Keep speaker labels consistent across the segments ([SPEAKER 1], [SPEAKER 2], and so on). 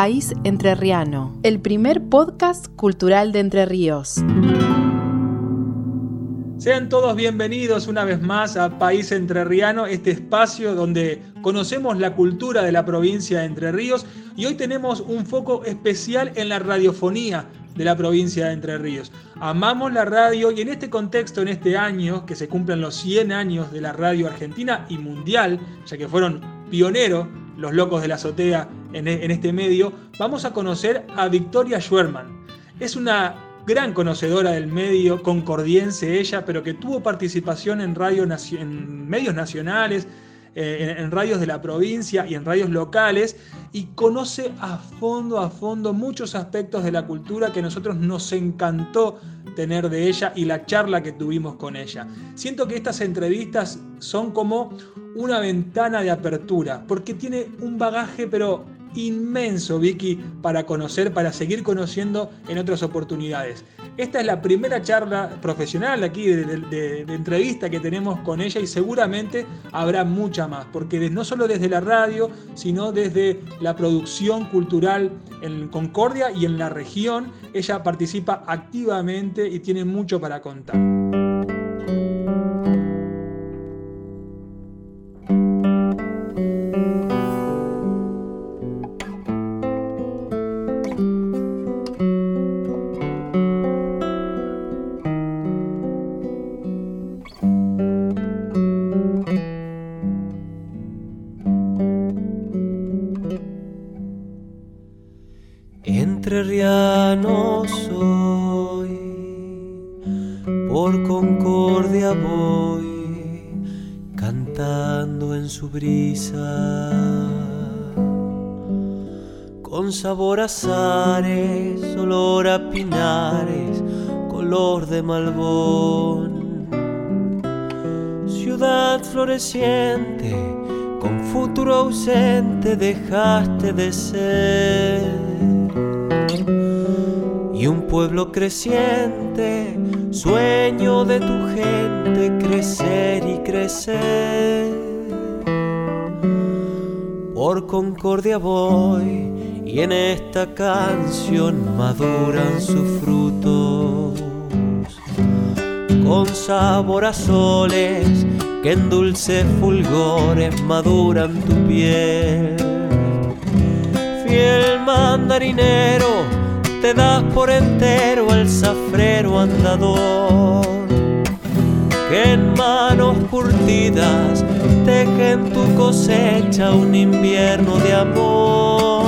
[SPEAKER 1] País Entrerriano, el primer podcast cultural de Entre Ríos.
[SPEAKER 2] Sean todos bienvenidos una vez más a País Entrerriano, este espacio donde conocemos la cultura de la provincia de Entre Ríos y hoy tenemos un foco especial en la radiofonía de la provincia de Entre Ríos. Amamos la radio y en este contexto, en este año, que se cumplen los 100 años de la radio argentina y mundial, ya que fueron pioneros los locos de la azotea en, en este medio, vamos a conocer a Victoria Schwerman. Es una gran conocedora del medio, concordiense ella, pero que tuvo participación en medios nacionales, eh, en, radios de la provincia y en radios locales y conoce a fondo, a fondo muchos aspectos de la cultura que a nosotros nos encantó tener de ella y la charla que tuvimos con ella. Siento que estas entrevistas son como una ventana de apertura, porque tiene un bagaje pero inmenso, Vicky, para conocer, para seguir conociendo en otras oportunidades. Esta es la primera charla profesional aquí de, entrevista que tenemos con ella y seguramente habrá mucha más, porque no solo desde la radio, sino desde la producción cultural en Concordia y en la región, ella participa activamente y tiene mucho para contar.
[SPEAKER 3] Entrerriano soy, por concordia voy, cantando en su brisa, con sabor a azares, olor a pinares, color de malbón, ciudad floreciente, con futuro ausente dejaste de ser y un pueblo creciente, sueño de tu gente, crecer y crecer. Por concordia voy y en esta canción maduran sus frutos, con sabor a soles que en dulces fulgores maduran tu piel. Fiel mandarinero, te das por entero al zafrero andador. Que en manos curtidas tejen tu cosecha un invierno de amor.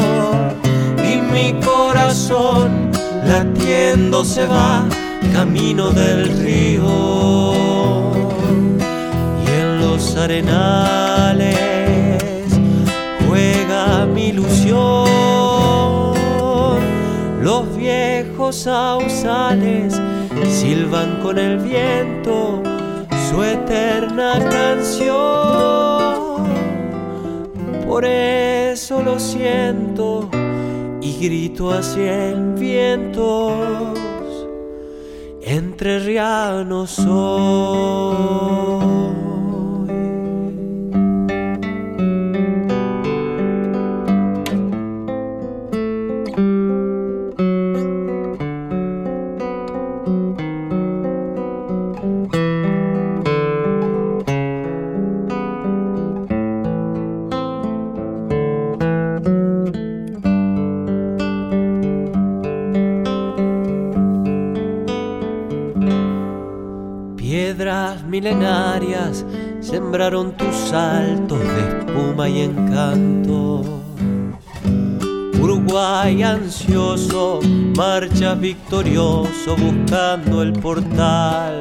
[SPEAKER 3] Y mi corazón latiendo se va camino del río. Y en los arenales viejos sausales silban con el viento su eterna canción. Por eso lo siento y grito hacia el viento. Entre rianos. Victorioso buscando el portal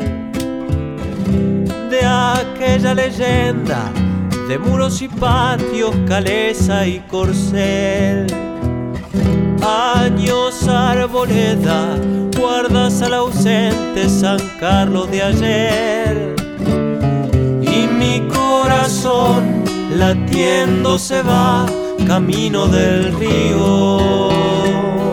[SPEAKER 3] de aquella leyenda de muros y patios, caleza y corcel. Años arboleda, guardas al ausente San Carlos de ayer mi corazón latiendo se va camino del río.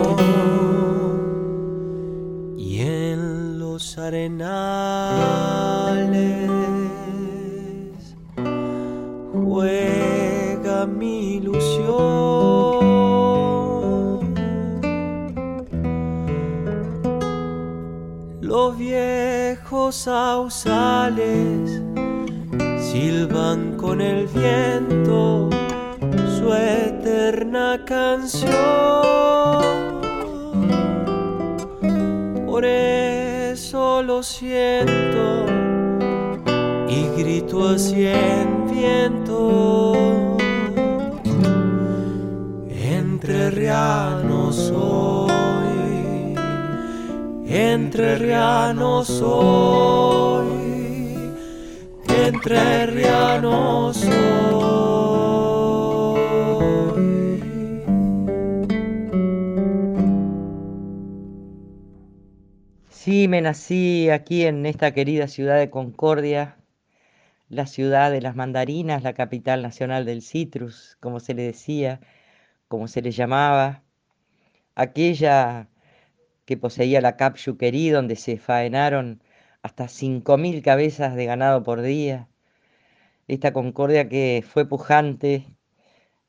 [SPEAKER 3] Entre rianos soy, entre rianos soy.
[SPEAKER 4] Sí, me nací aquí en esta querida ciudad de Concordia, la ciudad de las mandarinas, la capital nacional del citrus, como se le decía, como se le llamaba, aquella que poseía la Capchuquerí, donde se faenaron hasta 5.000 cabezas de ganado por día, esta Concordia que fue pujante,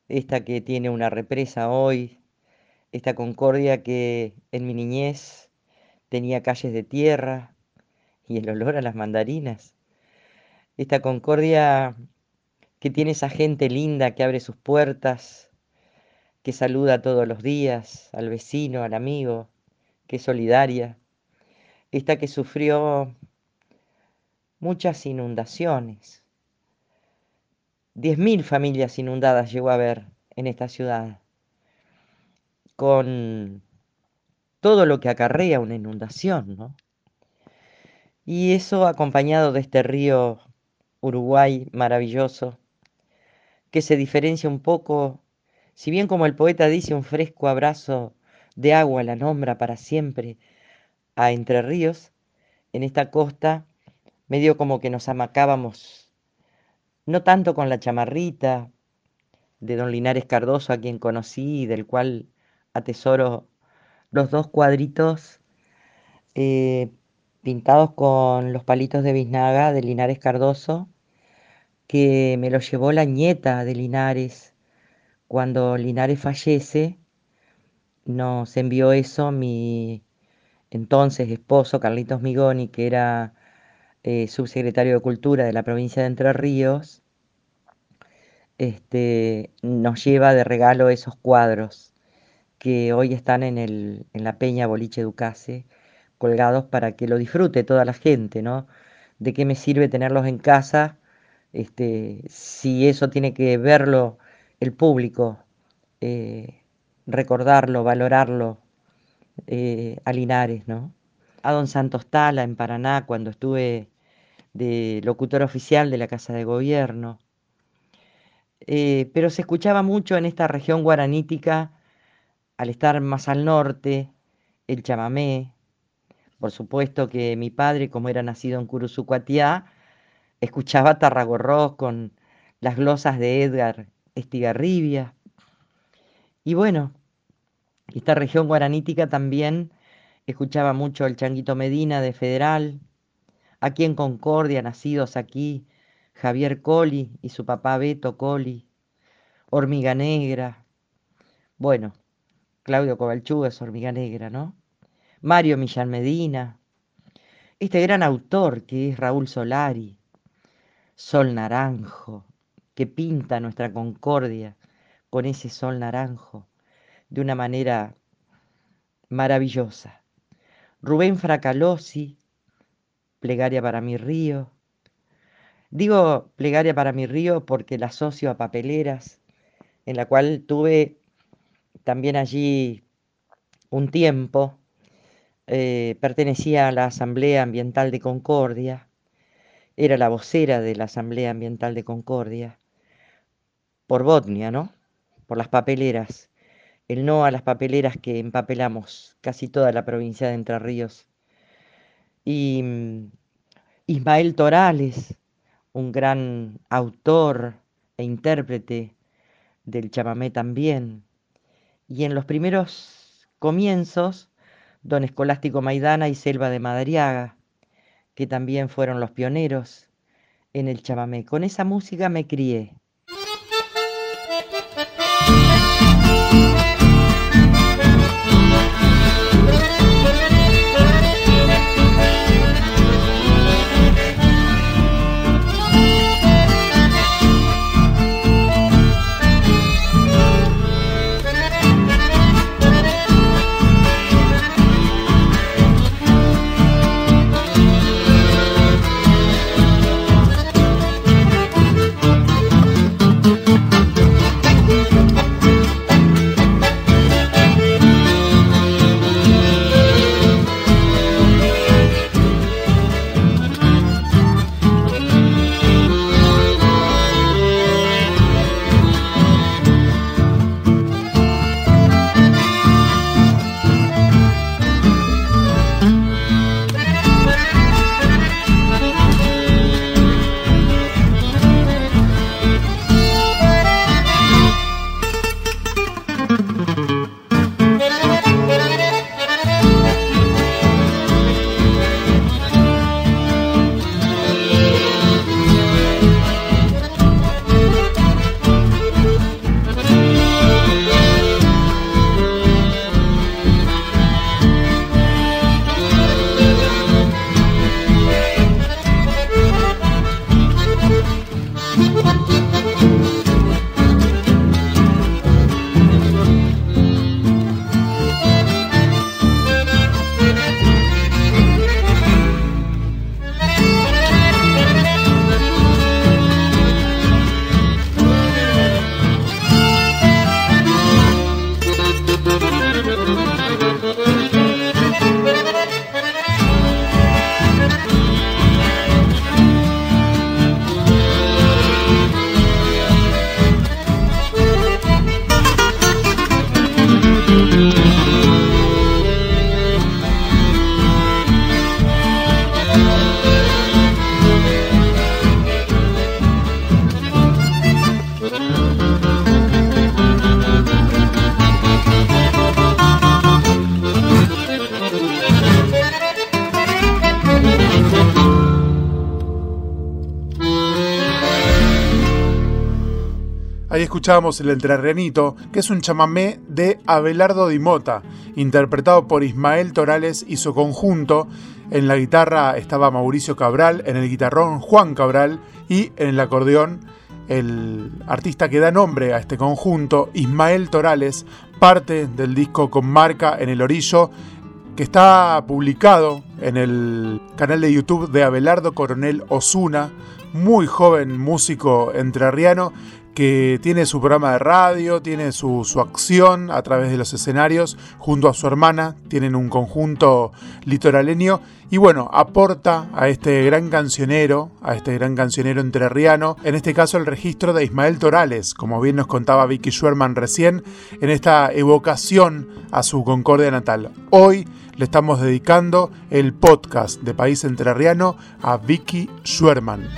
[SPEAKER 4] esta que tiene una represa hoy, esta Concordia que en mi niñez tenía calles de tierra y el olor a las mandarinas. Esta Concordia que tiene esa gente linda que abre sus puertas, que saluda todos los días al vecino, al amigo, que solidaria. Esta que sufrió muchas inundaciones. Diez mil familias inundadas llegó a ver en esta ciudad, con todo lo que acarrea una inundación, ¿no? Y eso acompañado de este río Uruguay maravilloso, que se diferencia un poco, si bien como el poeta dice, un fresco abrazo de agua la nombra para siempre a Entre Ríos, en esta costa, medio como que nos amacábamos, no tanto con la chamarrita de don Linares Cardoso, a quien conocí y del cual atesoro los dos cuadritos eh, pintados con los palitos de biznaga de Linares Cardoso, que me lo llevó la nieta de Linares. Cuando Linares fallece, nos envió eso mi entonces esposo, Carlitos Migoni, que era eh, subsecretario de Cultura de la provincia de Entre Ríos, este, nos lleva de regalo esos cuadros que hoy están en, el, en la Peña Boliche Ducase, colgados para que lo disfrute toda la gente, ¿no? ¿De qué me sirve tenerlos en casa este, si eso tiene que verlo el público, eh, recordarlo, valorarlo eh, a Linares, ¿no? A don Santos Tala en Paraná cuando estuve de locutor oficial de la Casa de Gobierno. Eh, pero se escuchaba mucho en esta región guaranítica al estar más al norte, el chamamé. Por supuesto que mi padre, como era nacido en Curuzucuatiá, escuchaba Tarragorros con las glosas de Edgar Estigarribia. Y bueno, esta región guaranítica también escuchaba mucho el Changuito Medina de Federal, aquí en Concordia, nacidos aquí, Javier Coli y su papá Beto Coli, Hormiga Negra. Bueno, Claudio Cobalchuga es Hormiga Negra, ¿no? Mario Millán Medina, este gran autor que es Raúl Solari, Sol Naranjo, que pinta nuestra concordia con ese sol naranjo de una manera maravillosa. Rubén Fracalosi, Plegaria para mi río. Digo Plegaria para mi río porque la asocio a Papeleras, en la cual tuve también allí un tiempo, eh, pertenecía a la Asamblea Ambiental de Concordia, era la vocera de la Asamblea Ambiental de Concordia, por Botnia, ¿no? Por las papeleras, el no a las papeleras que empapelamos casi toda la provincia de Entre Ríos. Y mm, Ismael Torales, un gran autor e intérprete del chamamé también, y en los primeros comienzos, don Escolástico Maidana y Selva de Madariaga, que también fueron los pioneros en el chamamé. Con esa música me crié.
[SPEAKER 5] Escuchábamos el Entrerrianito, que es un chamamé de Abelardo Di Mota, interpretado por Ismael Torales y su conjunto. En la guitarra estaba Mauricio Cabral, en el guitarrón Juan Cabral y en el acordeón el artista que da nombre a este conjunto, Ismael Torales, parte del disco con marca en el orillo, que está publicado en el canal de YouTube de Abelardo Coronel Osuna, muy joven músico entrerriano que tiene su programa de radio, tiene su, acción a través de los escenarios, junto a su hermana, tienen un conjunto litoraleño y bueno, aporta a este gran cancionero, a este gran cancionero entrerriano, en este caso el registro de Ismael Torales, como bien nos contaba Vicky Schwerman recién, en esta evocación a su Concordia natal. Hoy le estamos dedicando el podcast de País Entrerriano a Vicky Schwerman.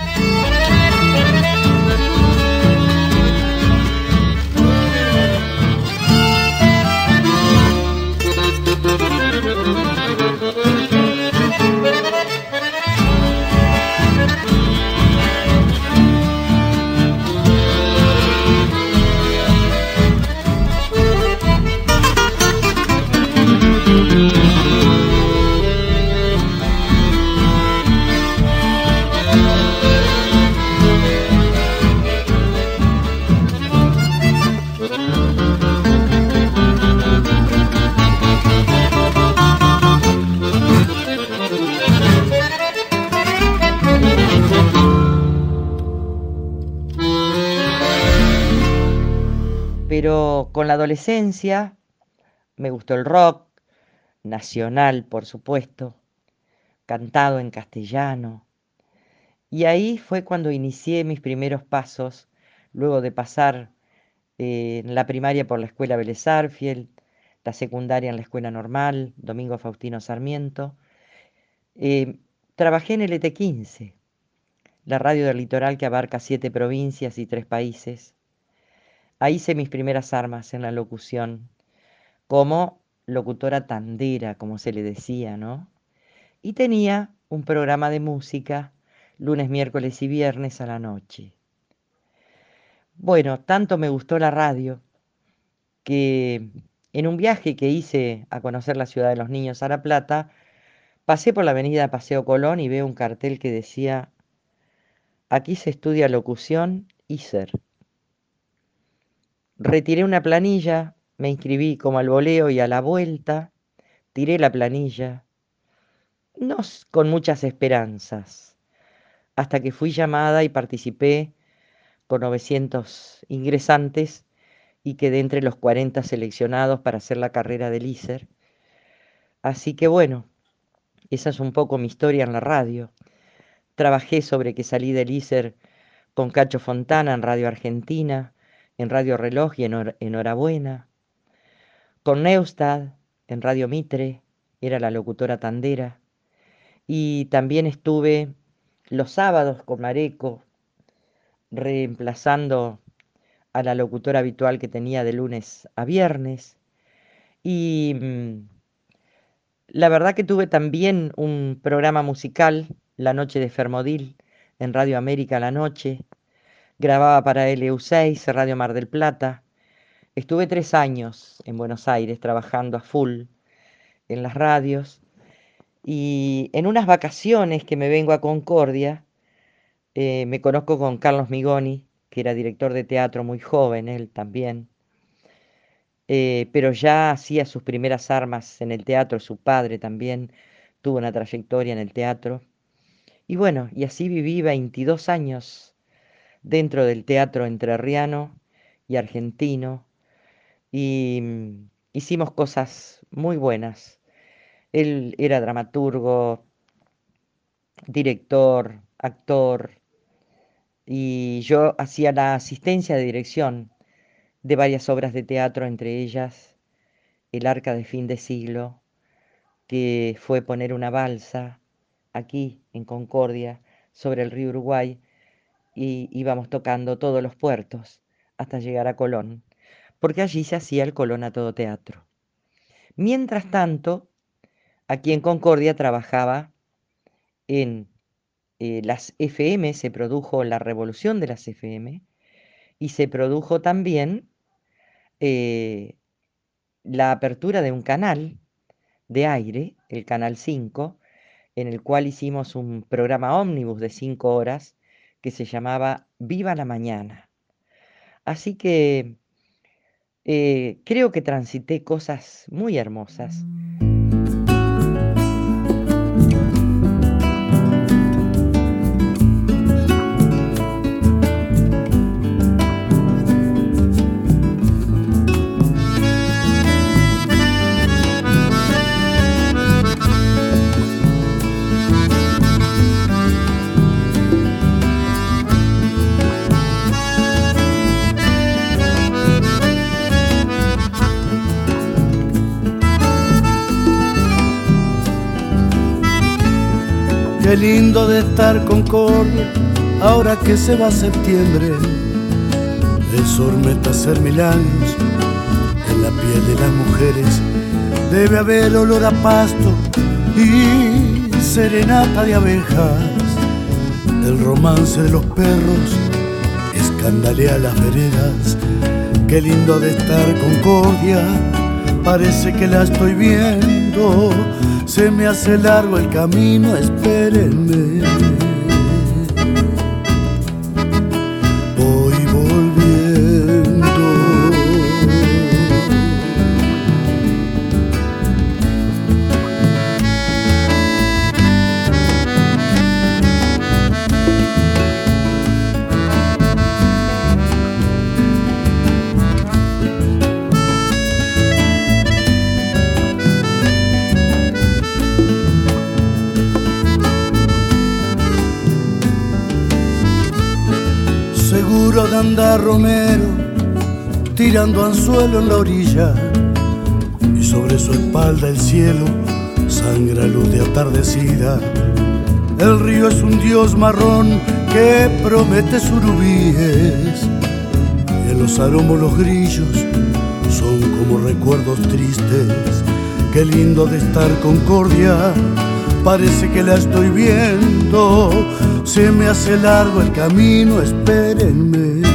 [SPEAKER 4] Pero con la adolescencia me gustó el rock, nacional por supuesto, cantado en castellano. Y ahí fue cuando inicié mis primeros pasos, luego de pasar eh, la primaria por la escuela Vélez la secundaria en la escuela normal, Domingo Faustino Sarmiento. Eh, trabajé en el ET15, la radio del litoral que abarca siete provincias y tres países. Ahí hice mis primeras armas en la locución, como locutora tandera, como se le decía, ¿no? Y tenía un programa de música lunes, miércoles y viernes a la noche. Bueno, tanto me gustó la radio que en un viaje que hice a conocer la ciudad de los niños a La Plata, pasé por la avenida Paseo Colón y veo un cartel que decía, aquí se estudia locución y ser. Retiré una planilla, me inscribí como al voleo y a la vuelta, tiré la planilla, no con muchas esperanzas, hasta que fui llamada y participé con 900 ingresantes y quedé entre los 40 seleccionados para hacer la carrera del ISER. Así que bueno, esa es un poco mi historia en la radio. Trabajé sobre que salí del ISER con Cacho Fontana en Radio Argentina, en Radio Reloj y en Enhorabuena. Con Neustad en Radio Mitre, era la locutora tandera. Y también estuve los sábados con Mareco, reemplazando a la locutora habitual que tenía de lunes a viernes. Y mm, la verdad que tuve también un programa musical, La Noche de Fermodil, en Radio América la noche, Grababa para LU6, Radio Mar del Plata. Estuve tres años en Buenos Aires trabajando a full en las radios. Y en unas vacaciones que me vengo a Concordia, eh, me conozco con Carlos Migoni, que era director de teatro muy joven, él también. Eh, pero ya hacía sus primeras armas en el teatro, su padre también tuvo una trayectoria en el teatro. Y bueno, y así viví 22 años dentro del teatro entrerriano y argentino y mm, hicimos cosas muy buenas. Él era dramaturgo, director, actor y yo hacía la asistencia de dirección de varias obras de teatro, entre ellas El Arca de Fin de Siglo, que fue poner una balsa aquí en Concordia sobre el río Uruguay y íbamos tocando todos los puertos hasta llegar a Colón, porque allí se hacía el Colón a todo teatro. Mientras tanto, aquí en Concordia trabajaba en eh, las FM, se produjo la revolución de las FM y se produjo también eh, la apertura de un canal de aire, el Canal 5, en el cual hicimos un programa ómnibus de cinco horas que se llamaba Viva la Mañana. Así que eh, creo que transité cosas muy hermosas.
[SPEAKER 6] Qué lindo de estar con Concordia, ahora que se va septiembre. El sol meta hacer mil años en la piel de las mujeres. Debe haber olor a pasto y serenata de abejas. El romance de los perros escandalea las veredas. Qué lindo de estar Concordia, parece que la estoy viendo se me hace largo el camino, espérenme. De andar Romero tirando anzuelo en la orilla y sobre su espalda el cielo sangra luz de atardecida. El río es un dios marrón que promete surubíes y en los aromos los grillos son como recuerdos tristes. Qué lindo de estar concordia, parece que la estoy viendo se me hace largo el camino, espérenme.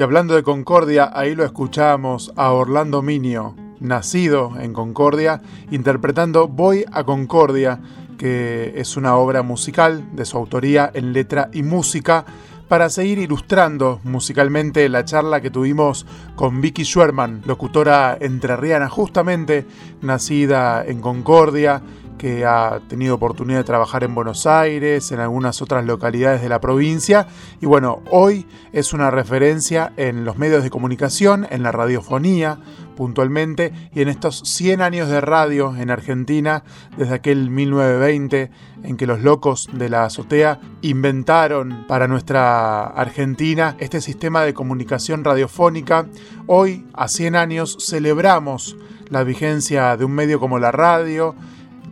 [SPEAKER 5] Y hablando de Concordia, ahí lo escuchamos a Orlando Minio, nacido en Concordia, interpretando Voy a Concordia, que es una obra musical de su autoría en letra y música, para seguir ilustrando musicalmente la charla que tuvimos con Vicky Schwerman, locutora entrerriana justamente nacida en Concordia, que ha tenido oportunidad de trabajar en Buenos Aires, en algunas otras localidades de la provincia. Y bueno, hoy es una referencia en los medios de comunicación, en la radiofonía puntualmente, y en estos 100 años de radio en Argentina, desde aquel 1920, en que los locos de la azotea inventaron para nuestra Argentina este sistema de comunicación radiofónica. Hoy, a 100 años, celebramos la vigencia de un medio como la radio,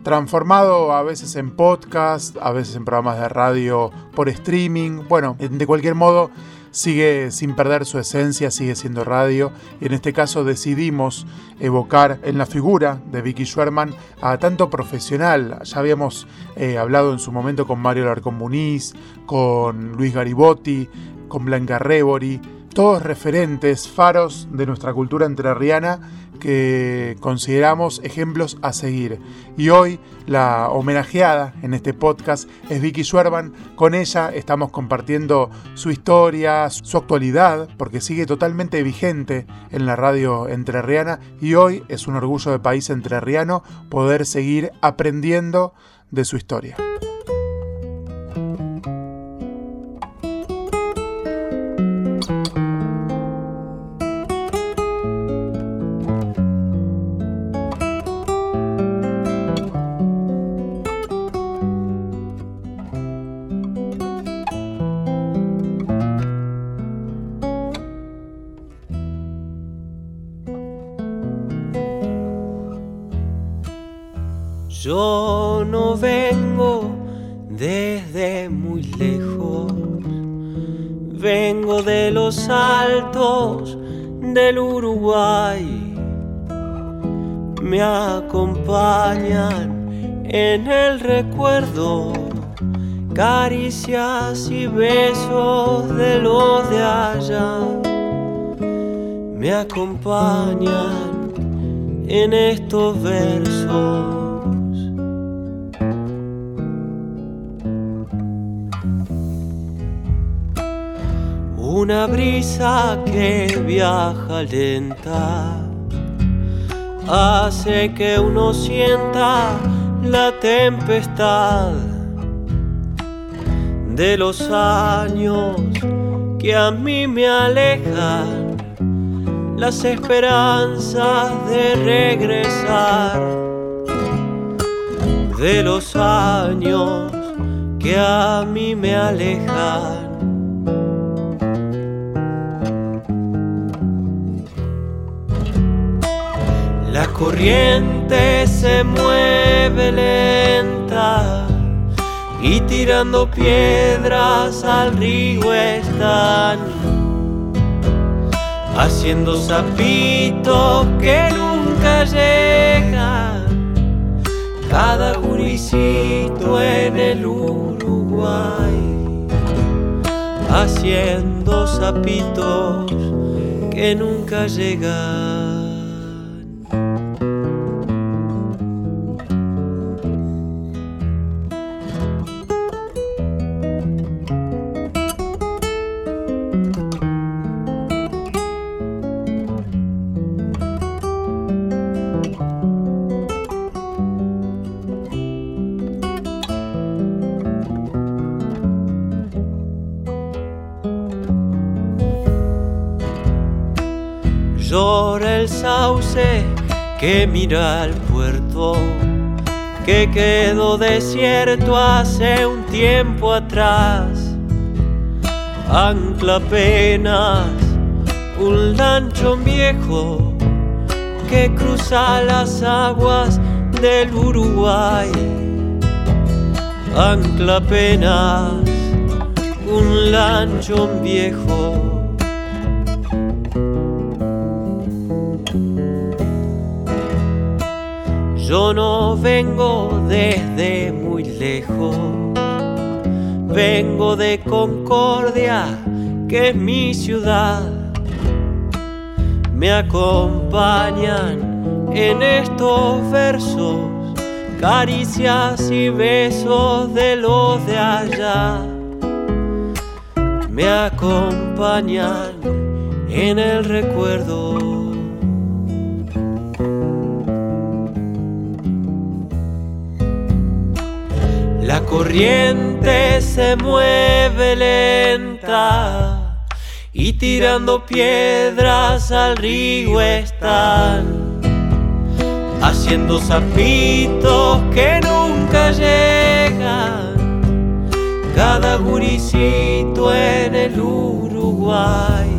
[SPEAKER 5] transformado a veces en podcast, a veces en programas de radio por streaming. Bueno, de cualquier modo, sigue sin perder su esencia, sigue siendo radio. Y en este caso decidimos evocar en la figura de Vicky Schwerman a tanto profesional. Ya habíamos eh, hablado en su momento con Mario Larcón Muniz, con Luis Garibotti, con Blanca Rebori, todos referentes, faros de nuestra cultura entrerriana que consideramos ejemplos a seguir. Y hoy la homenajeada en este podcast es Vicky Schwerban. Con ella estamos compartiendo su historia, su actualidad, porque sigue totalmente vigente en la radio entrerriana y hoy es un orgullo de país entrerriano poder seguir aprendiendo de su historia.
[SPEAKER 3] Y besos de los de allá. Me acompañan en estos versos. una brisa que viaja lenta hace que uno sienta la tempestad de los años que a mí me alejan las esperanzas de regresar. De los años que a mí me alejan. La corriente se mueve lenta y tirando piedras al río están haciendo zapitos que nunca llegan. Cada guricito en el Uruguay haciendo zapitos que nunca llegan. Que mira al puerto que quedó desierto hace un tiempo atrás. Ancla apenas un lanchón viejo que cruza las aguas del Uruguay. Ancla apenas un lanchón viejo Yo no vengo desde muy lejos, vengo de Concordia, que es mi ciudad. Me acompañan en estos versos, caricias y besos de los de allá. Me acompañan en el recuerdo. Corriente se mueve lenta y tirando piedras al río están haciendo zapitos que nunca llegan. Cada guricito en el Uruguay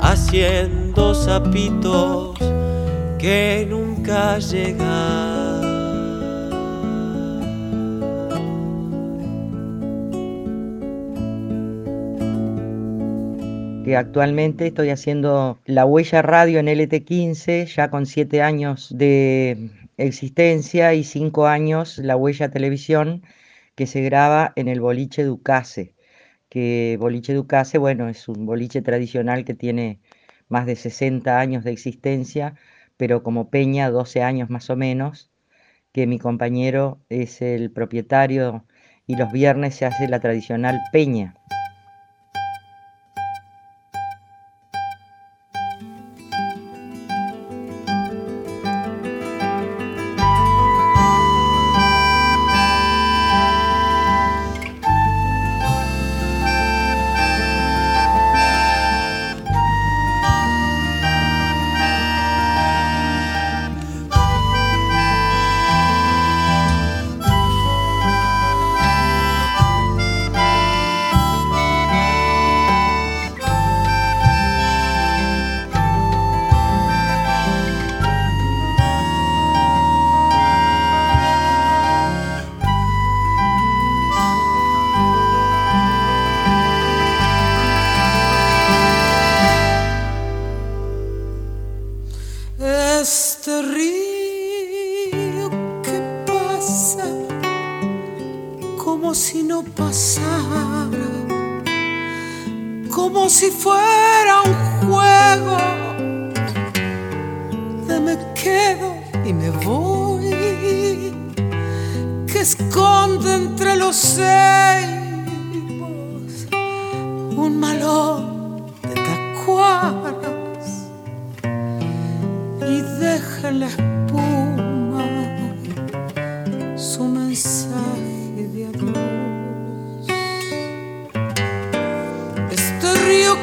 [SPEAKER 3] haciendo zapitos que nunca llegan.
[SPEAKER 4] Que actualmente estoy haciendo la huella radio en LT15, ya con siete años de existencia y cinco años la huella televisión que se graba en el boliche Ducase,
[SPEAKER 7] que Boliche Ducase, bueno, es un boliche tradicional que tiene más de 60 años de existencia, pero como Peña 12 años más o menos, que mi compañero es el propietario y los viernes se hace la tradicional Peña.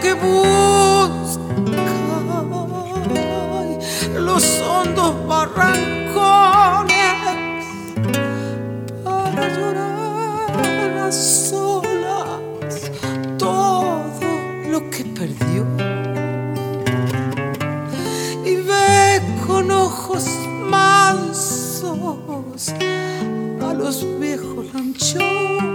[SPEAKER 7] que busca los hondos barrancones para llorar a solas todo lo que perdió. Y ve con ojos mansos a los viejos lanchones.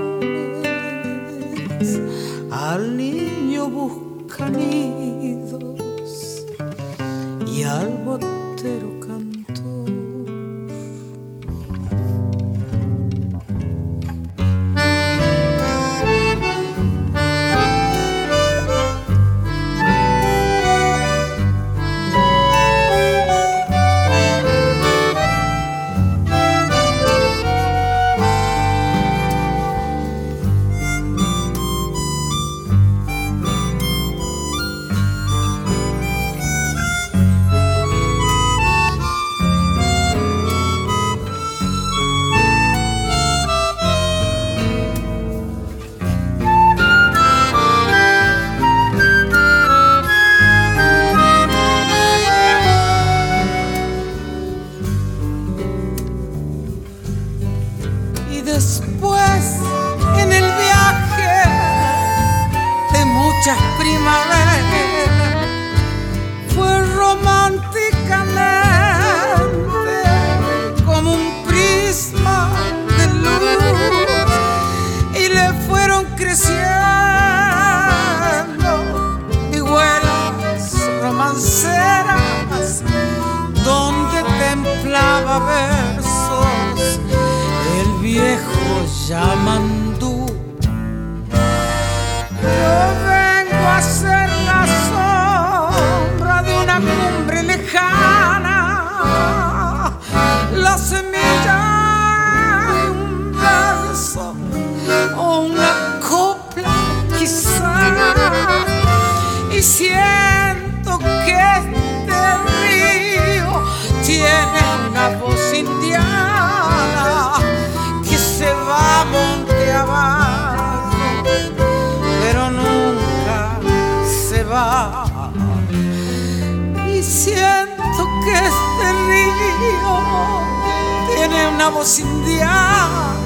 [SPEAKER 7] una voz indiana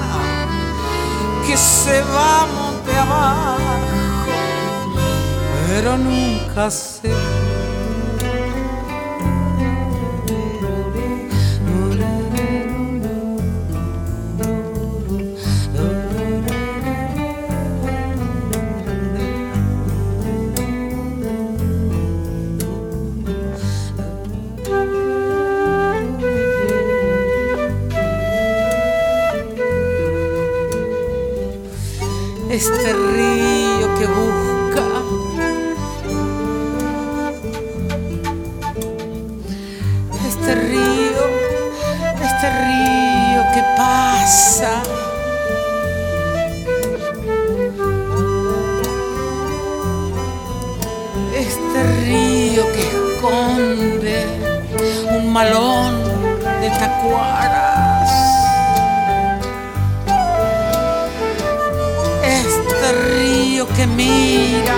[SPEAKER 7] que se va monte abajo, pero nunca se va. este río que busca. Este río, este río que pasa. Este río que esconde un malón de tacuara. Que mira,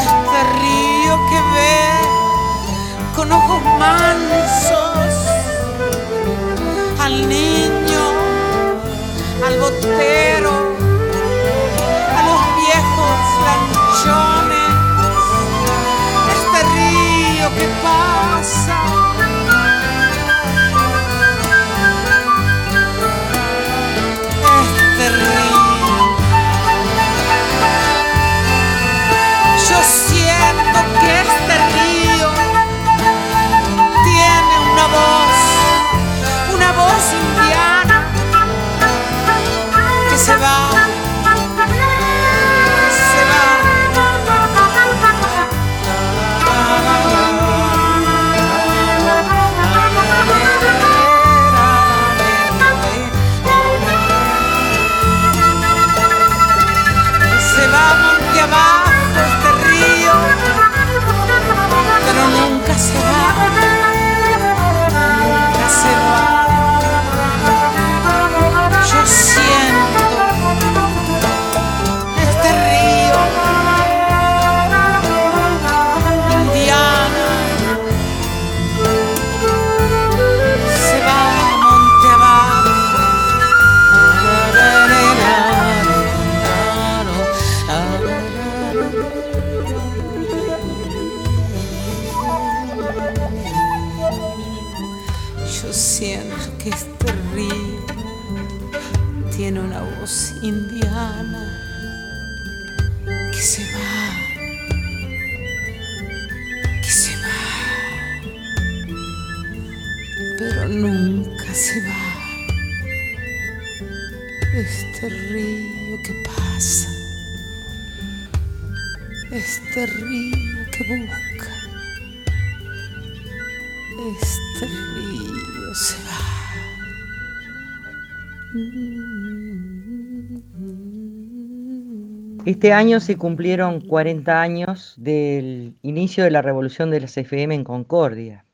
[SPEAKER 7] este río que ve con ojos mansos al niño, al botero,
[SPEAKER 4] Este año se cumplieron 40 años del inicio de la revolución de las FM en Concordia.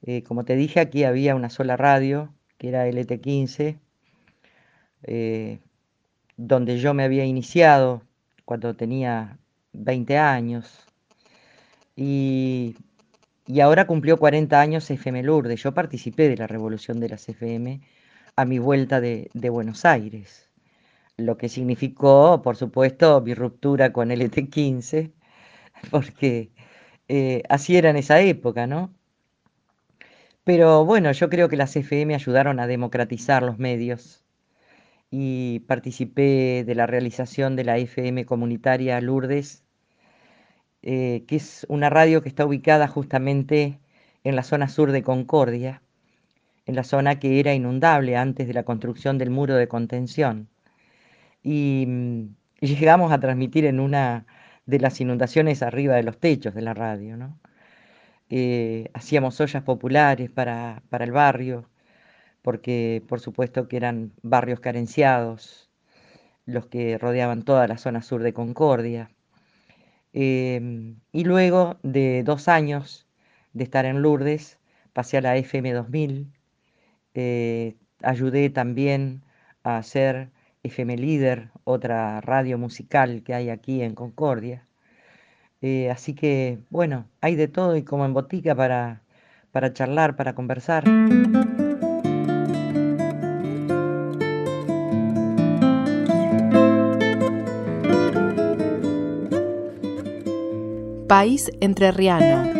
[SPEAKER 4] Eh, como te dije, aquí había una sola radio, que era LT15, eh, donde yo me había iniciado cuando tenía 20 años. Y, ahora cumplió 40 años FM Lourdes. Yo participé de la revolución de las FM a mi vuelta de Buenos Aires lo que significó, por supuesto, mi ruptura con LT15, porque eh, así era en esa época, ¿no? Pero bueno, yo creo que las FM ayudaron a democratizar los medios y participé de la realización de la FM comunitaria Lourdes, eh, que es una radio que está ubicada justamente en la zona sur de Concordia, en la zona que era inundable antes de la construcción del muro de contención y mm, llegamos a transmitir en una de las inundaciones arriba de los techos de la radio, ¿no? Eh, hacíamos ollas populares para, para el barrio, porque por supuesto que eran barrios carenciados, los que rodeaban toda la zona sur de Concordia. Em, y luego de dos años de estar en Lourdes, pasé a la FM 2000, eh, ayudé también a hacer FM Líder, otra radio musical que hay aquí en Concordia. Eh, así que, bueno, hay de todo y como en botica para, para charlar, para conversar.
[SPEAKER 1] País Entrerriano.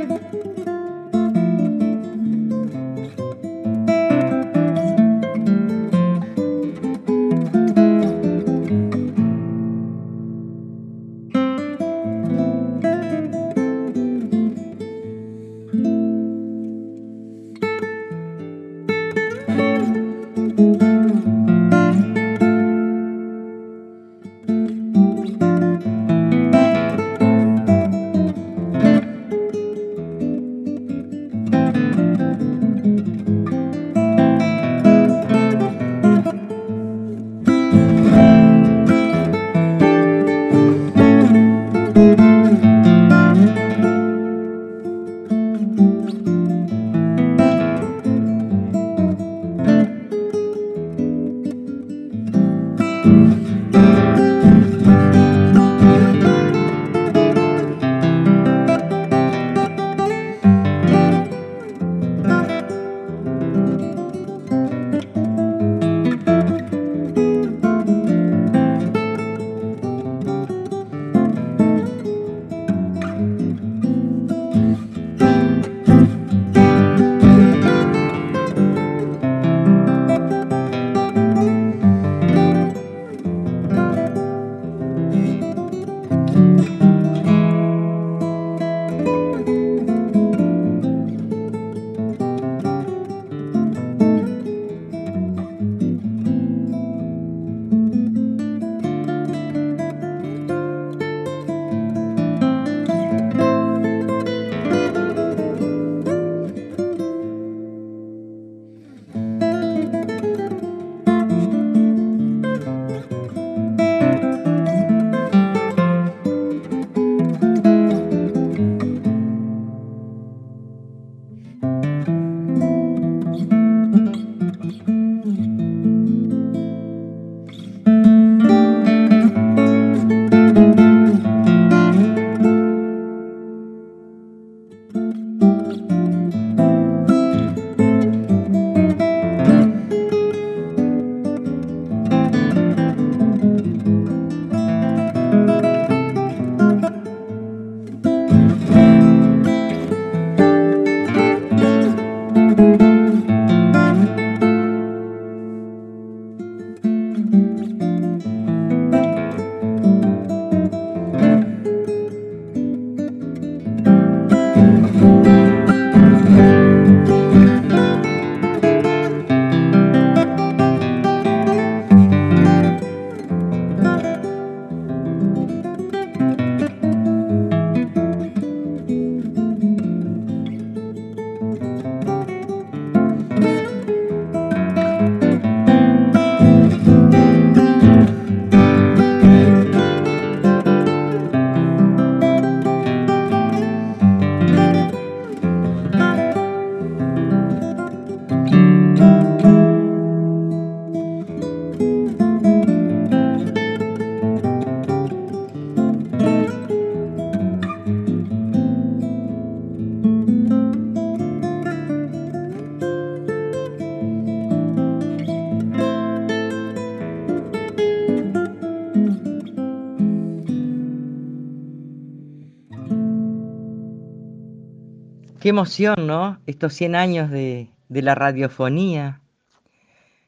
[SPEAKER 4] Qué emoción, ¿no? Estos 100 años de, de la radiofonía,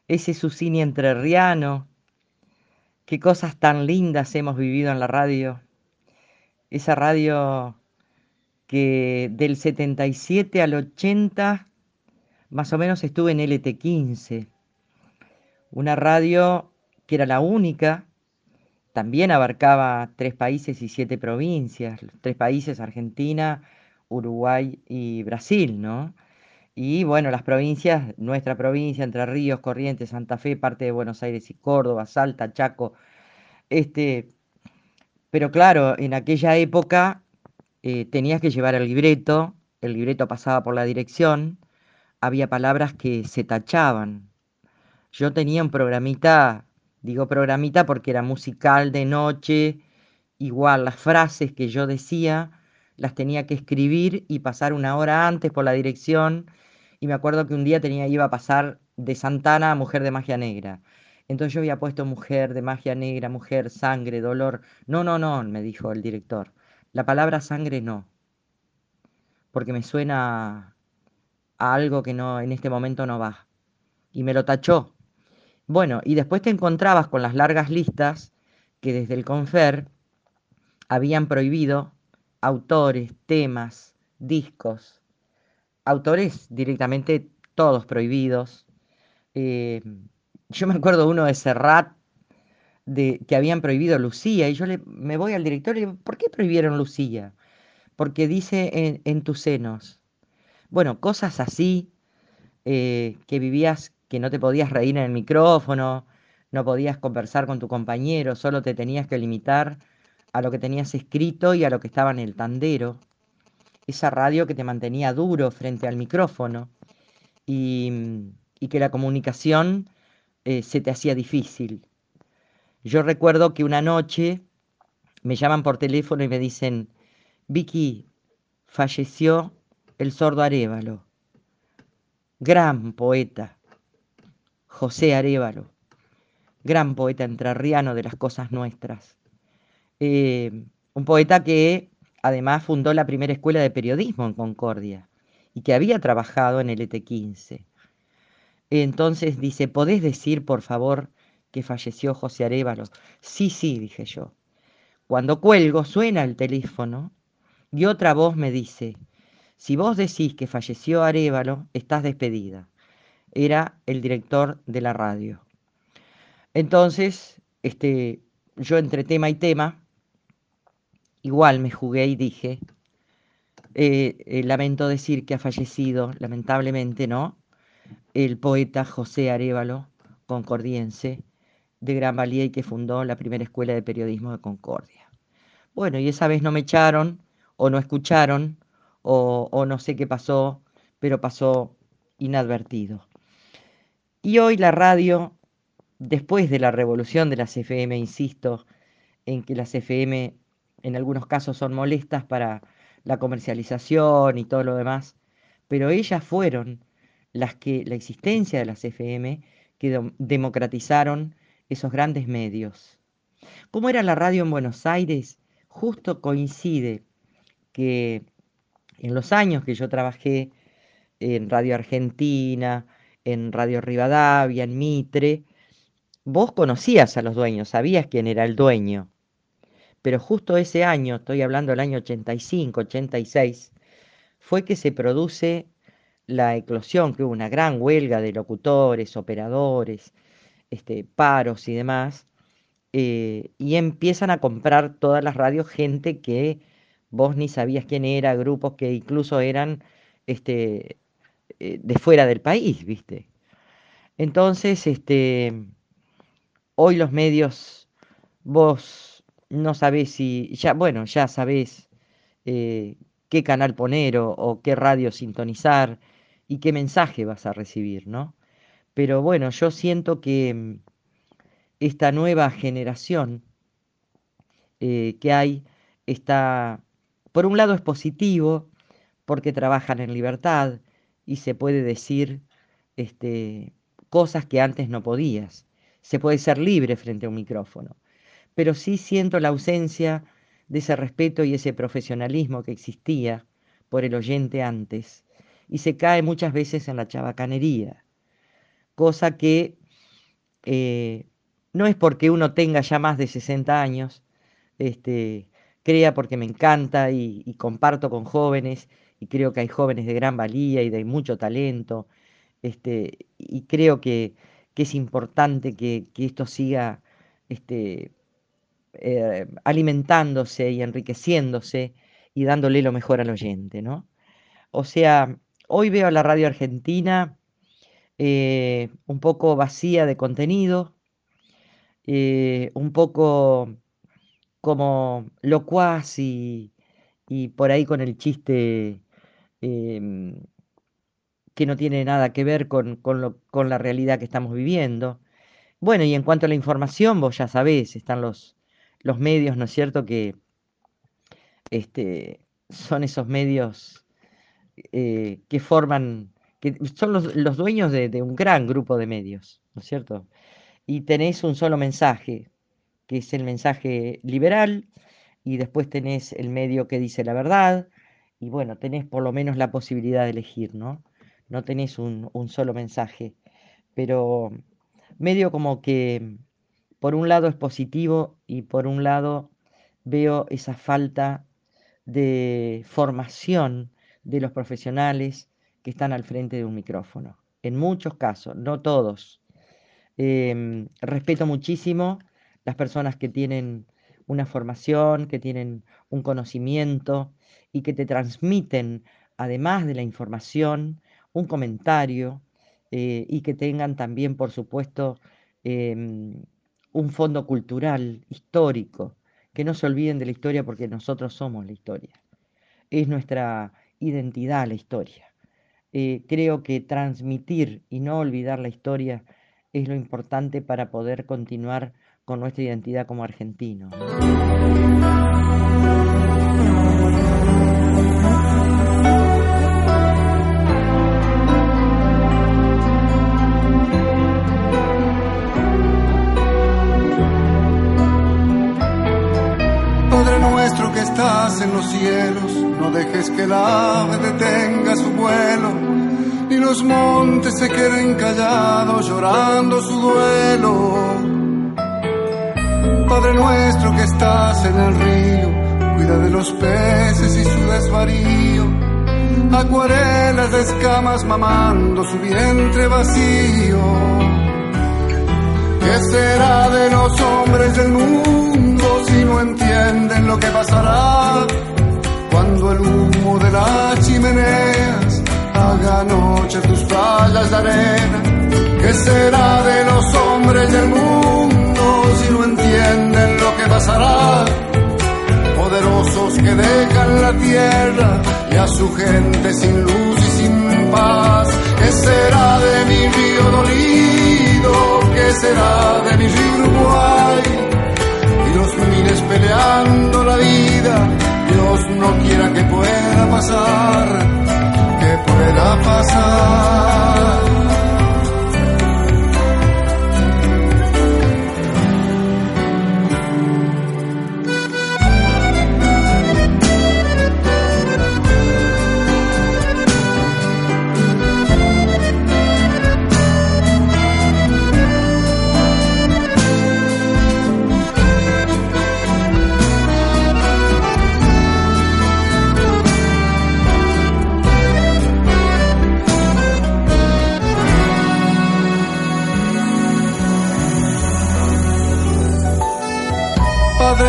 [SPEAKER 4] ese Susini entrerriano, qué cosas tan lindas hemos vivido en la radio. Esa radio que del 77 al 80 más o menos estuve en LT15, una radio que era la única, también abarcaba tres países y siete provincias, tres países, Argentina, Uruguay y Brasil, ¿no? Y bueno, las provincias, nuestra provincia, Entre Ríos, Corrientes, Santa Fe, parte de Buenos Aires y Córdoba, Salta, Chaco. Este, pero claro, en aquella época eh, tenías que llevar el libreto, el libreto pasaba por la dirección, había palabras que se tachaban. Yo tenía un programita, digo programita porque era musical de noche, igual las frases que yo decía las tenía que escribir y pasar una hora antes por la dirección. Y me acuerdo que un día tenía, iba a pasar de Santana a Mujer de Magia Negra. Entonces yo había puesto Mujer de Magia Negra, Mujer, Sangre, Dolor. No, no, no, me dijo el director. La palabra sangre no. Porque me suena a algo que no en este momento no va. Y me lo tachó. Bueno, y después te encontrabas con las largas listas que desde el Confer habían prohibido autores, temas, discos, autores directamente todos prohibidos. Eh, yo me acuerdo uno de Serrat, de, que habían prohibido Lucía, y yo le, me voy al director y le digo, ¿por qué prohibieron Lucía? Porque dice en, tus senos. Bueno, cosas así, eh, que vivías, que no te podías reír en el micrófono, no podías conversar con tu compañero, solo te tenías que limitar a lo que tenías escrito y a lo que estaba en el tandero, esa radio que te mantenía duro frente al micrófono y, que la comunicación eh, se te hacía difícil. Yo recuerdo que una noche me llaman por teléfono y me dicen, Vicky, falleció el sordo Arevalo, gran poeta, José Arevalo, gran poeta entrerriano de las cosas nuestras. Eh, un poeta que además fundó la primera escuela de periodismo en Concordia y que había trabajado en el ET15. Entonces dice, ¿podés decir, por favor, que falleció José Arevalo? Sí, sí, dije yo. Cuando cuelgo, suena el teléfono y otra voz me dice, si vos decís que falleció Arevalo, estás despedida. Era el director de la radio. Entonces, este, yo entre tema y tema, igual me jugué y dije, eh, eh, lamento decir que ha fallecido, lamentablemente, ¿no? El poeta José Arevalo, concordiense, de Gran Valía y que fundó la primera escuela de periodismo de Concordia. Bueno, y esa vez no me echaron, o no escucharon, o, o no sé qué pasó, pero pasó inadvertido. Y hoy la radio, después de la revolución de las FM, insisto en que las FM en algunos casos son molestas para la comercialización y todo lo demás, pero ellas fueron las que, la existencia de las FM, que democratizaron esos grandes medios. ¿Cómo era la radio en Buenos Aires? Justo coincide que en los años que yo trabajé en Radio Argentina, en Radio Rivadavia, en Mitre, vos conocías a los dueños, sabías quién era el dueño pero justo ese año, estoy hablando del año 85, 86, fue que se produce la eclosión, que hubo una gran huelga de locutores, operadores, este, paros y demás, eh, y empiezan a comprar todas las radios gente que vos ni sabías quién era, grupos que incluso eran este, eh, de fuera del país, ¿viste? Entonces, este, hoy los medios, vos no sabés si, ya, bueno, ya sabés eh, qué canal poner o, qué radio sintonizar y qué mensaje vas a recibir, ¿no? Pero bueno, yo siento que mm, esta nueva generación eh, que hay está, por un lado es positivo, porque trabajan en libertad y se puede decir este, cosas que antes no podías. Se puede ser libre frente a un micrófono pero sí siento la ausencia de ese respeto y ese profesionalismo que existía por el oyente antes y se cae muchas veces en la chabacanería, cosa que eh, no es porque uno tenga ya más de 60 años, este, crea porque me encanta y, comparto con jóvenes y creo que hay jóvenes de gran valía y de mucho talento, este, y creo que, es importante que, esto siga este, eh, alimentándose y enriqueciéndose y dándole lo mejor al oyente, ¿no? O sea, hoy veo a la radio argentina eh, un poco vacía de contenido, eh, un poco como locuaz y, y, por ahí con el chiste em, que no tiene nada que ver con, con, la realidad que estamos viviendo. Bueno, y en cuanto a la información, vos ya sabés, están los, los medios, ¿no es cierto?, que este, son esos medios eh, que forman, que son los, dueños de, un gran grupo de medios, ¿no es cierto? Y tenéis un solo mensaje, que es el mensaje liberal, y después tenés el medio que dice la verdad, y bueno, tenés por lo menos la posibilidad de elegir, ¿no? No tenés un, un solo mensaje, pero medio como que por un lado es positivo y por un lado veo esa falta de formación de los profesionales que están al frente de un micrófono. En muchos casos, no todos. Em, respeto muchísimo las personas que tienen una formación, que tienen un conocimiento y que te transmiten, además de la información, un comentario eh, y que tengan también, por supuesto, em, un fondo cultural, histórico, que no se olviden de la historia porque nosotros somos la historia. Es nuestra identidad la historia. Eh, creo que transmitir y no olvidar la historia es lo importante para poder continuar con nuestra identidad como argentinos.
[SPEAKER 8] En los cielos, no dejes que el ave detenga su vuelo, ni los montes se queden callados llorando su duelo. Padre nuestro que estás en el río, cuida de los peces y su desvarío. Acuarelas de escamas mamando su vientre vacío. ¿Qué será de los hombres del mundo si no entienden lo que pasará cuando el humo de las chimeneas haga noche tus playas de arena? ¿Qué será de los hombres del mundo si no entienden lo que pasará? Poderosos que dejan la tierra y a su gente sin luz y sin paz. ¿Qué será de mi río dolido? ¿Qué será de mi río Uruguay? Los miles peleando la vida, Dios no quiera que pueda pasar, que pueda pasar.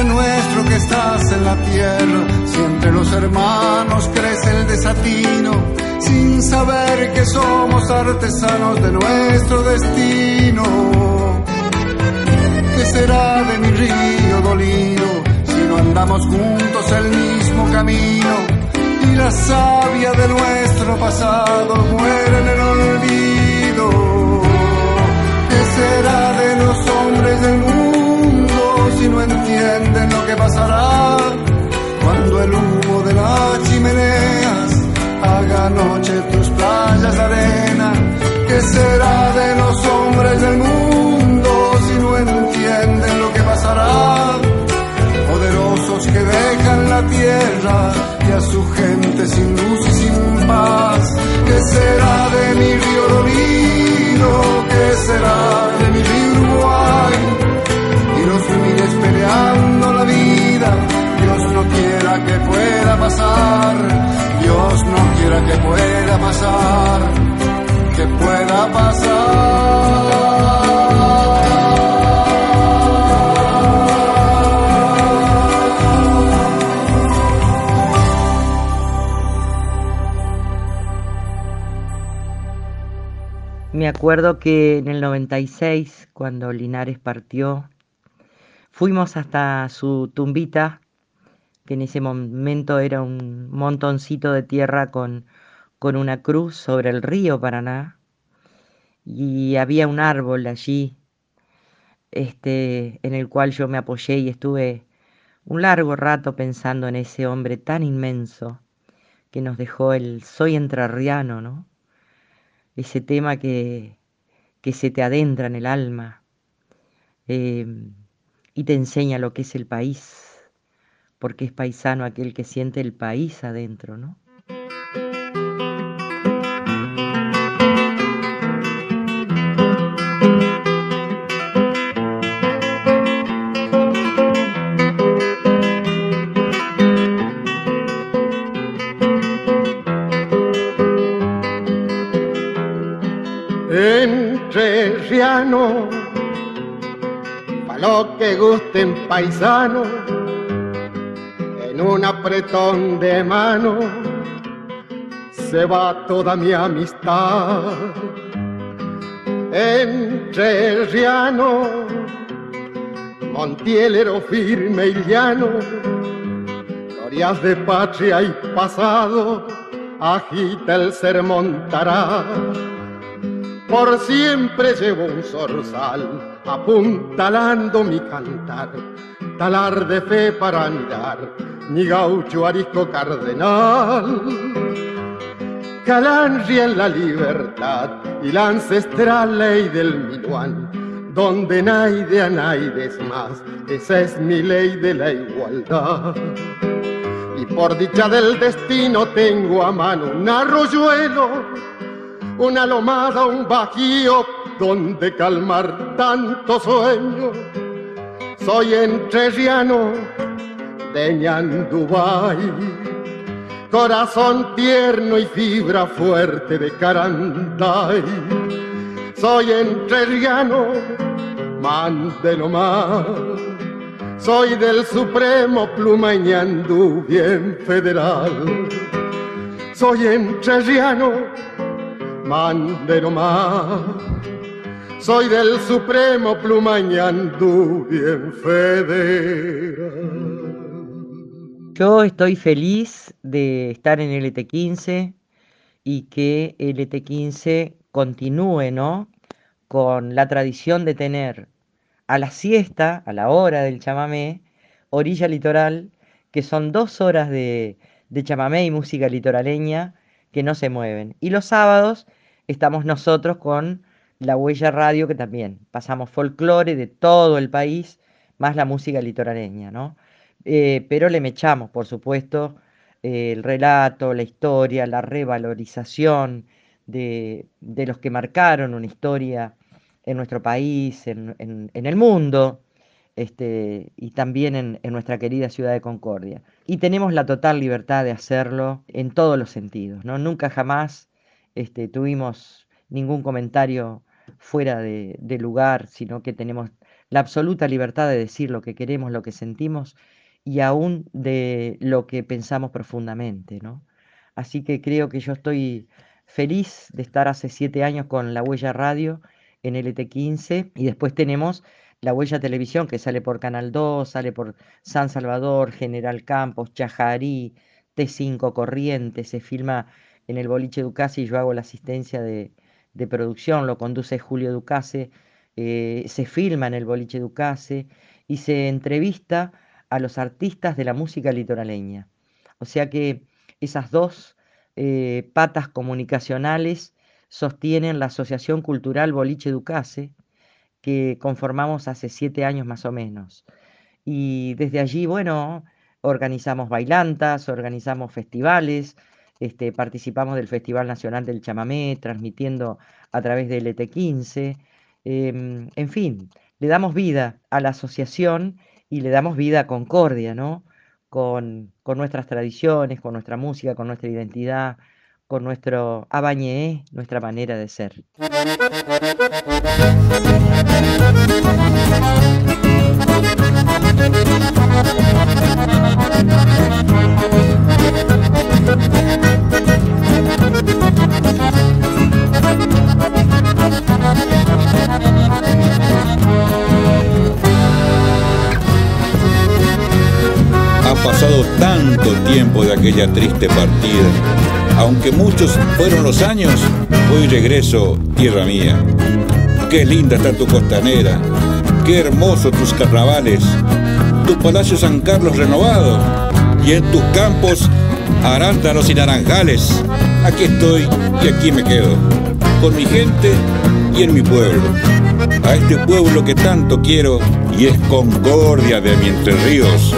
[SPEAKER 8] Nuestro que estás en la tierra, si entre los hermanos crece el desatino, sin saber que somos artesanos de nuestro destino. ¿Qué será de mi río dolido si no andamos juntos el mismo camino? Y la savia de nuestro pasado muere en el olvido. ¿Qué será de los hombres del mundo? Si no entienden lo que pasará cuando el humo de las chimeneas haga noche tus playas de arena. ¿Qué será de los hombres del mundo si no entienden lo que pasará? Poderosos que dejan la tierra y a su gente sin luz y sin paz. ¿Qué será de mi río Dolino? ¿Qué será que pueda pasar, que pueda pasar.
[SPEAKER 4] Me acuerdo que en el 96, cuando Linares partió, fuimos hasta su tumbita, que en ese momento era un montoncito de tierra con, con una cruz sobre el río Paraná, y había un árbol allí, este, en el cual yo me apoyé y estuve un largo rato pensando en ese hombre tan inmenso que nos dejó el soy entrerriano, ¿no? ese tema que, que se te adentra en el alma em, y te enseña lo que es el país, porque es paisano aquel que siente el país adentro, ¿no?
[SPEAKER 9] Que gusten paisano, en un apretón de mano se va toda mi amistad. Entre Riano, Montielero firme y llano, glorias de patria y pasado, agita el sermón tará. Por siempre llevo un zorzal apuntalando mi cantar, talar de fe para mirar, mi gaucho arisco cardenal. Calanria en la libertad y la ancestral ley del Minuán, donde naide a naide más, esa es mi ley de la igualdad. Y por dicha del destino tengo a mano un arroyuelo, una lomada, un bajío donde calmar tanto sueño. Soy entrerriano de Ñandubay, corazón tierno y fibra fuerte de Carantay. Soy entrerriano, mándelo más. Soy del Supremo Pluma Ñandú, bien federal. Soy entrerriano, mándelo más soy del Supremo Plumañandú, bien federal.
[SPEAKER 4] Yo estoy feliz de estar en LT15 y que LT15 continúe, ¿no? Con la tradición de tener a la siesta, a la hora del chamamé, orilla litoral, que son dos horas de, de chamamé y música litoraleña que no se mueven. Y los sábados estamos nosotros con la huella radio, que también pasamos folclore de todo el país, más la música litoraleña, ¿no? Eh, pero le mechamos, por supuesto, el relato, la historia, la revalorización de, los que marcaron una historia en nuestro país, en, el mundo, este, y también en, nuestra querida ciudad de Concordia. Y tenemos la total libertad de hacerlo en todos los sentidos, ¿no? Nunca jamás este, tuvimos ningún comentario fuera de, lugar, sino que tenemos la absoluta libertad de decir lo que queremos, lo que sentimos y aún de lo que pensamos profundamente, ¿no? Así que creo que yo estoy feliz de estar hace siete años con La Huella Radio en LT15 y después tenemos La Huella Televisión que sale por Canal 2, sale por San Salvador, General Campos, Chajarí, T5 Corrientes, se filma en el Boliche Ducasi y yo hago la asistencia de, de producción, lo conduce Julio Ducase, eh, se filma en el Boliche Ducase y se entrevista a los artistas de la música litoraleña. O sea que esas dos eh, patas comunicacionales sostienen la Asociación Cultural Boliche Ducase, que conformamos hace siete años más o menos. Y desde allí, bueno, organizamos bailantas, organizamos festivales, este, participamos del Festival Nacional del Chamamé, transmitiendo a través de LT15. Em, en fin, le damos vida a la asociación y le damos vida a Concordia, ¿no? Con, con nuestras tradiciones, con nuestra música, con nuestra identidad, con nuestro abañé, nuestra manera de ser.
[SPEAKER 10] Pasado tanto tiempo de aquella triste partida. Aunque muchos fueron los años, hoy regreso, tierra mía. Qué linda está tu costanera, qué hermoso tus carnavales, tu palacio San Carlos renovado y en tus campos arándanos y naranjales. Aquí estoy y aquí me quedo, con mi gente y en mi pueblo. A este pueblo que tanto quiero y es concordia de mi Entre Ríos.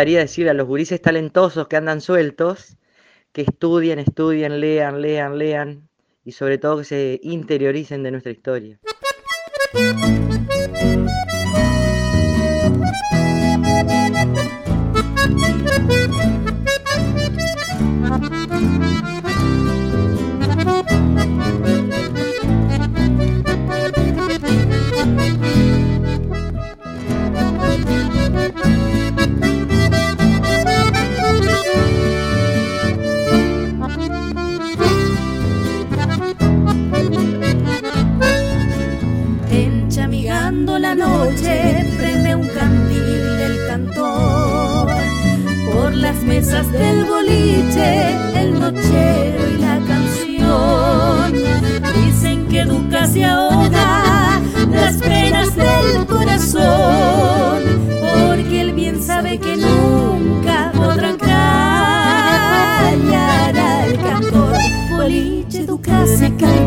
[SPEAKER 4] Gustaría decir a los gurises talentosos que andan sueltos que estudien, estudien, lean, lean, lean y sobre todo que se interioricen de nuestra historia.
[SPEAKER 11] Duca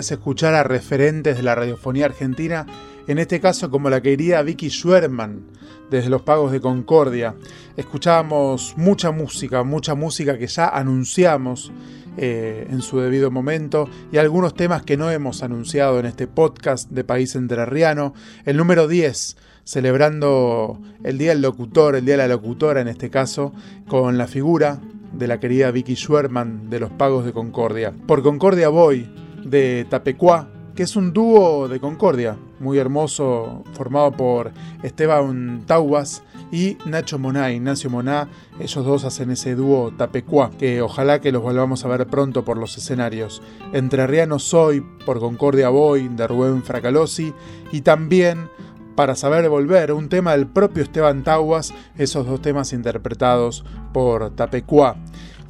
[SPEAKER 11] Que se
[SPEAKER 5] escuchara referentes de la radiofonía argentina, en este caso como la querida Vicky Schwerman, desde los Pagos de Concordia. Escuchábamos mucha música, mucha música que ya anunciamos eh, en su debido momento y algunos temas que no hemos anunciado en este podcast de País Entrerriano. El número 10, celebrando el Día del Locutor, el Día de la Locutora en este caso, con la figura de la querida Vicky Schwerman de los Pagos de Concordia. Por Concordia voy, de Tapecuá, que es un dúo de Concordia, muy hermoso, formado por Esteban Taubas y Nacho Moná, Ignacio Moná, ellos dos hacen ese dúo Tapecuá, que ojalá que los volvamos a ver pronto por los escenarios. Entrerriano Soy, por Concordia Voy, de Rubén Fracalosi, y también para saber volver, un tema del propio Esteban Taubas, esos dos temas interpretados por Tapecuá.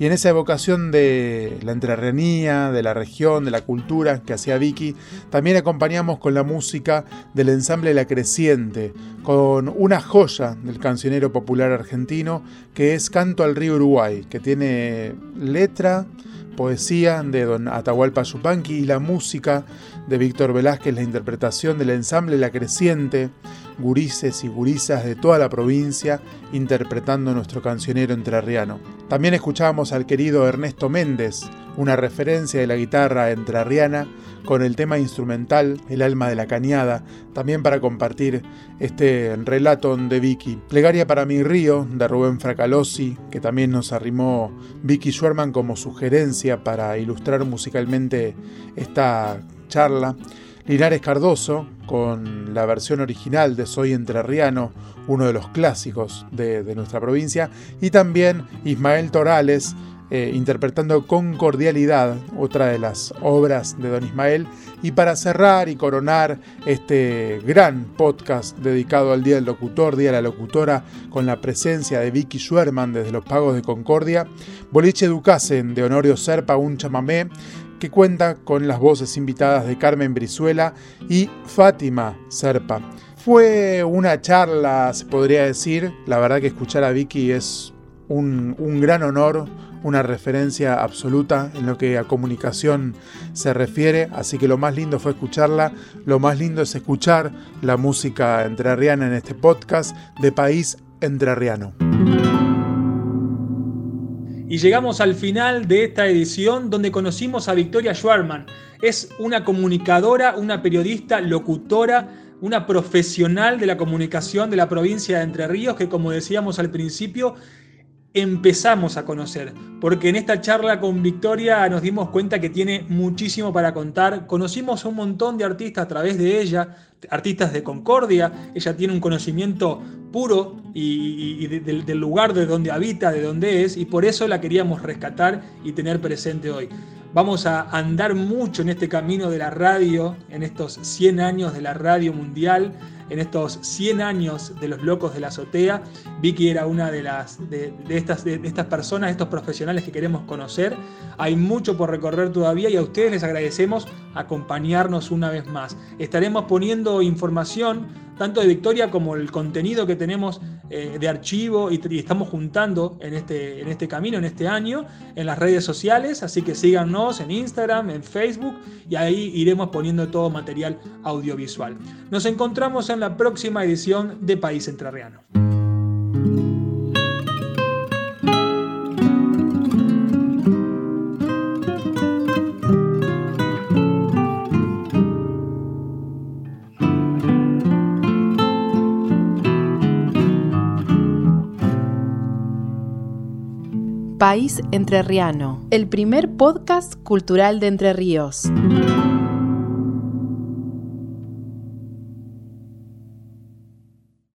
[SPEAKER 5] Y en esa evocación de la entrerrenía, de la región, de la cultura que hacía Vicky, también acompañamos con la música del ensamble La Creciente, con una joya del cancionero popular argentino que es Canto al Río Uruguay, que tiene letra, poesía de don Atahualpa Yupanqui y la música de Víctor Velázquez, la interpretación del ensamble La Creciente, gurises y gurisas de toda la provincia interpretando nuestro cancionero entrerriano. También escuchábamos al querido Ernesto Méndez, una referencia de la guitarra entrerriana con el tema instrumental El alma de la cañada, también para compartir este relato de Vicky. Plegaria para mi río de Rubén Fracalosi, que también nos arrimó Vicky Schwerman como sugerencia para ilustrar musicalmente esta charla. Linares Cardoso, con la versión original de Soy Entrerriano, uno de los clásicos de, nuestra provincia, y también Ismael Torales, eh, interpretando con cordialidad, otra de las obras de Don Ismael. Y para cerrar y coronar este gran podcast dedicado al Día del Locutor, Día de la Locutora, con la presencia de Vicky Schwerman desde los Pagos de Concordia, Boliche Ducasen de Honorio Serpa, un chamamé que cuenta con las voces invitadas de Carmen Brizuela y Fátima Serpa. Fue una charla, se podría decir, la verdad que escuchar a Vicky es un, un gran honor, una referencia absoluta en lo que a comunicación se refiere, así que lo más lindo fue escucharla, lo más lindo es escuchar la música entrerriana en este podcast de País Entrerriano.
[SPEAKER 2] Y llegamos al final de esta edición donde conocimos a Victoria Schwarman. Es una comunicadora, una periodista, locutora, una profesional de la comunicación de la provincia de Entre Ríos que como decíamos al principio empezamos a conocer, porque en esta charla con Victoria nos dimos cuenta que tiene muchísimo para contar, conocimos un montón de artistas a través de ella, artistas de Concordia, ella tiene un conocimiento puro y, del lugar de donde habita, de donde es, y por eso la queríamos rescatar y tener presente hoy. Vamos a andar mucho en este camino de la radio, en estos 100 años de la radio mundial, en estos 100 años de los locos de la azotea. Vicky era una de, las, de, estas, de, estas personas, estos profesionales que queremos conocer. Hay mucho por recorrer todavía y a ustedes les agradecemos acompañarnos una vez más. Estaremos poniendo información tanto de Victoria como el contenido que tenemos eh, de archivo y, estamos juntando en este, en este camino, en este año, en las redes sociales, así que síganos en Instagram, en Facebook y ahí iremos poniendo todo material audiovisual. Nos encontramos la próxima edición de País Entrerriano.
[SPEAKER 1] País Entrerriano, el primer podcast cultural de Entre Ríos.